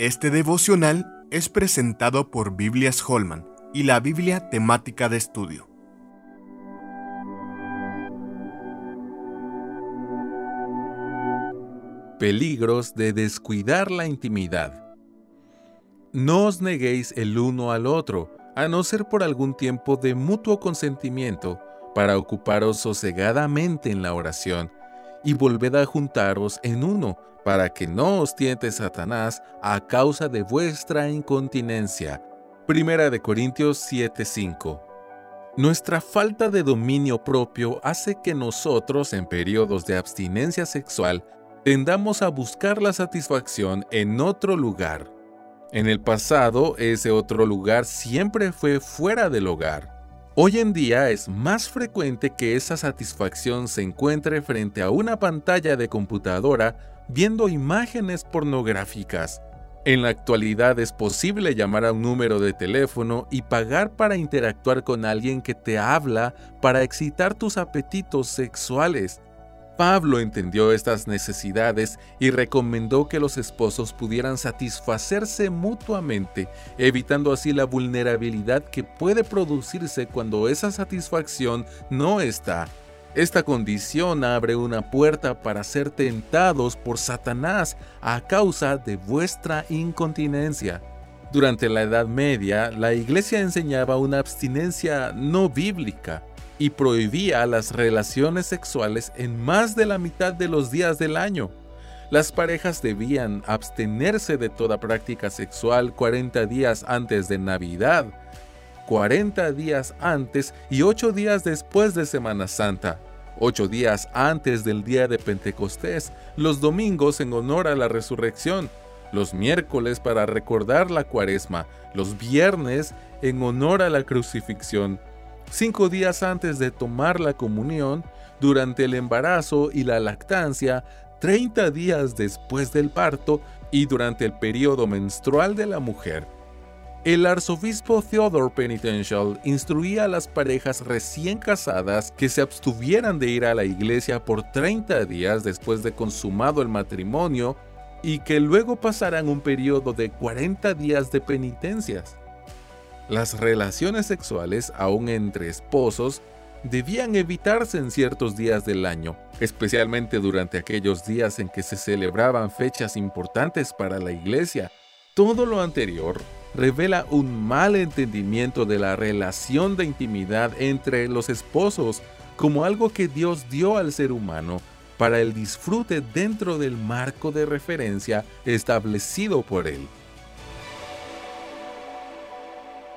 Este devocional es presentado por Biblias Holman y la Biblia temática de estudio. Peligros de descuidar la intimidad. No os neguéis el uno al otro, a no ser por algún tiempo de mutuo consentimiento, para ocuparos sosegadamente en la oración, y volved a juntaros en uno, para que no os tiente Satanás a causa de vuestra incontinencia. Primera de Corintios 7:5. Nuestra falta de dominio propio hace que nosotros en periodos de abstinencia sexual tendamos a buscar la satisfacción en otro lugar. En el pasado, ese otro lugar siempre fue fuera del hogar. Hoy en día es más frecuente que esa satisfacción se encuentre frente a una pantalla de computadora viendo imágenes pornográficas. En la actualidad es posible llamar a un número de teléfono y pagar para interactuar con alguien que te habla para excitar tus apetitos sexuales. Pablo entendió estas necesidades y recomendó que los esposos pudieran satisfacerse mutuamente, evitando así la vulnerabilidad que puede producirse cuando esa satisfacción no está. Esta condición abre una puerta para ser tentados por Satanás a causa de vuestra incontinencia. Durante la Edad Media, la Iglesia enseñaba una abstinencia no bíblica y prohibía las relaciones sexuales en más de la mitad de los días del año. Las parejas debían abstenerse de toda práctica sexual 40 días antes de Navidad, 40 días antes y 8 días después de Semana Santa, 8 días antes del día de Pentecostés, los domingos en honor a la resurrección, los miércoles para recordar la cuaresma, los viernes en honor a la crucifixión, cinco días antes de tomar la comunión, durante el embarazo y la lactancia, 30 días después del parto y durante el periodo menstrual de la mujer. El arzobispo Theodore Penitential instruía a las parejas recién casadas que se abstuvieran de ir a la iglesia por 30 días después de consumado el matrimonio y que luego pasaran un periodo de 40 días de penitencias. Las relaciones sexuales, aún entre esposos, debían evitarse en ciertos días del año, especialmente durante aquellos días en que se celebraban fechas importantes para la iglesia. Todo lo anterior revela un mal entendimiento de la relación de intimidad entre los esposos como algo que Dios dio al ser humano para el disfrute dentro del marco de referencia establecido por él.